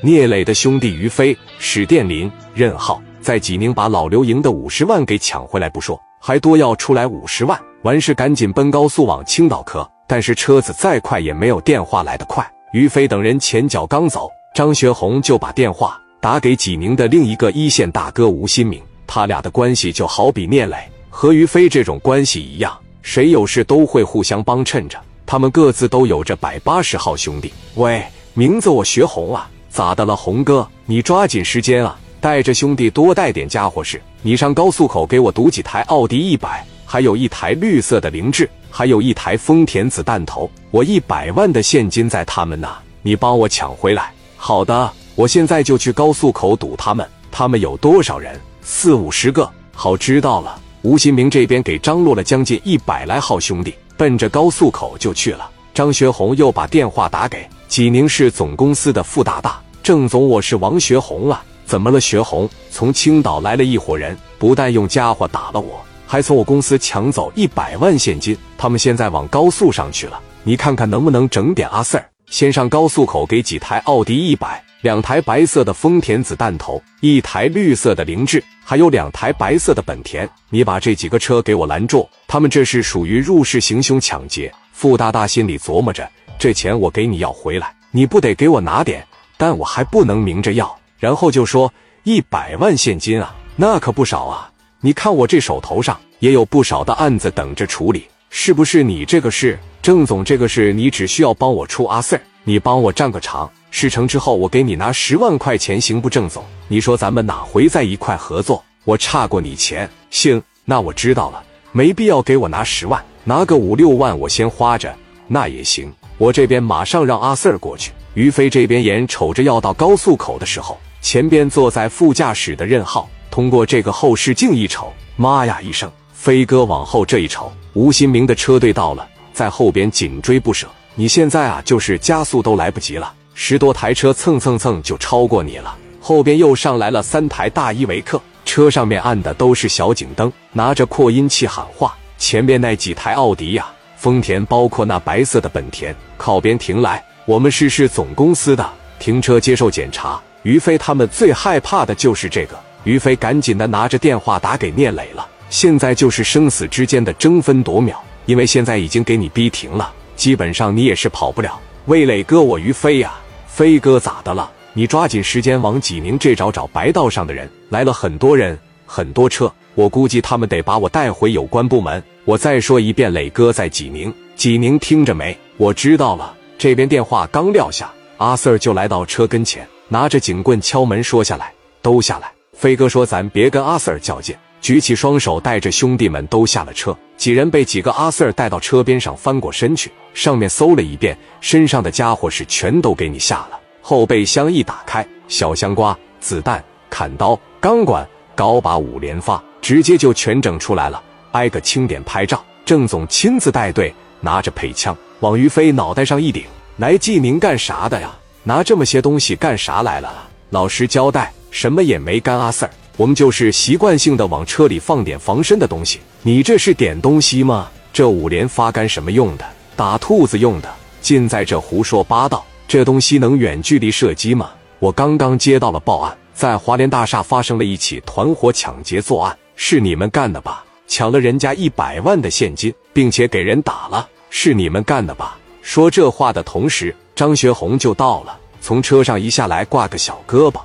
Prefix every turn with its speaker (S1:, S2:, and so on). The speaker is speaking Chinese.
S1: 聂磊的兄弟于飞、史殿林、任浩在济宁把老刘赢的五十万给抢回来不说，还多要出来五十万。完事赶紧奔高速往青岛磕，但是车子再快也没有电话来得快。于飞等人前脚刚走，张学红就把电话打给济宁的另一个一线大哥吴新明。他俩的关系就好比聂磊和于飞这种关系一样，谁有事都会互相帮衬着。他们各自都有着百八十号兄弟。喂，名字我学红啊。咋的了，红哥？你抓紧时间啊，带着兄弟多带点家伙事。你上高速口给我堵几台奥迪一百，还有一台绿色的凌志，还有一台丰田子弹头。我一百万的现金在他们那，你帮我抢回来。好的，我现在就去高速口堵他们。他们有多少人？四五十个。好，知道了。吴新明这边给张罗了将近一百来号兄弟，奔着高速口就去了。张学红又把电话打给。济宁市总公司的副大大，郑总，我是王学红啊，怎么了？学红，从青岛来了一伙人，不但用家伙打了我，还从我公司抢走一百万现金。他们现在往高速上去了，你看看能不能整点阿 Sir？先上高速口给几台奥迪一百，两台白色的丰田子弹头，一台绿色的凌志，还有两台白色的本田。你把这几个车给我拦住，他们这是属于入室行凶抢劫。傅大大心里琢磨着。这钱我给你要回来，你不得给我拿点？但我还不能明着要。然后就说一百万现金啊，那可不少啊！你看我这手头上也有不少的案子等着处理，是不是？你这个事，郑总这个事，你只需要帮我出阿 Sir，你帮我站个场，事成之后我给你拿十万块钱，行不？郑总，你说咱们哪回在一块合作？我差过你钱，行，那我知道了，没必要给我拿十万，拿个五六万我先花着，那也行。我这边马上让阿 Sir 过去。于飞这边眼瞅着要到高速口的时候，前边坐在副驾驶的任浩通过这个后视镜一瞅，妈呀一声，飞哥往后这一瞅，吴新明的车队到了，在后边紧追不舍。你现在啊，就是加速都来不及了，十多台车蹭蹭蹭就超过你了。后边又上来了三台大依维柯，车上面按的都是小警灯，拿着扩音器喊话。前面那几台奥迪呀。丰田包括那白色的本田，靠边停来！我们是市总公司的，停车接受检查。于飞他们最害怕的就是这个。于飞赶紧的拿着电话打给聂磊了，现在就是生死之间的争分夺秒，因为现在已经给你逼停了，基本上你也是跑不了。魏磊哥，我于飞呀，飞哥咋的了？你抓紧时间往济宁这找找白道上的人，来了很多人，很多车。我估计他们得把我带回有关部门。我再说一遍，磊哥在济宁，济宁听着没？我知道了。这边电话刚撂下，阿 Sir 就来到车跟前，拿着警棍敲门，说下来，都下来。飞哥说：“咱别跟阿 Sir 较劲。”举起双手，带着兄弟们都下了车。几人被几个阿 Sir 带到车边上，翻过身去，上面搜了一遍，身上的家伙是全都给你下了。后备箱一打开，小香瓜、子弹、砍刀、钢管、高把五连发。直接就全整出来了，挨个清点拍照。郑总亲自带队，拿着配枪往于飞脑袋上一顶。来济宁干啥的呀？拿这么些东西干啥来了？老实交代，什么也没干。阿 Sir，我们就是习惯性的往车里放点防身的东西。你这是点东西吗？这五连发干什么用的？打兔子用的。尽在这胡说八道！这东西能远距离射击吗？我刚刚接到了报案，在华联大厦发生了一起团伙抢劫作案。是你们干的吧？抢了人家一百万的现金，并且给人打了，是你们干的吧？说这话的同时，张学红就到了，从车上一下来，挂个小胳膊，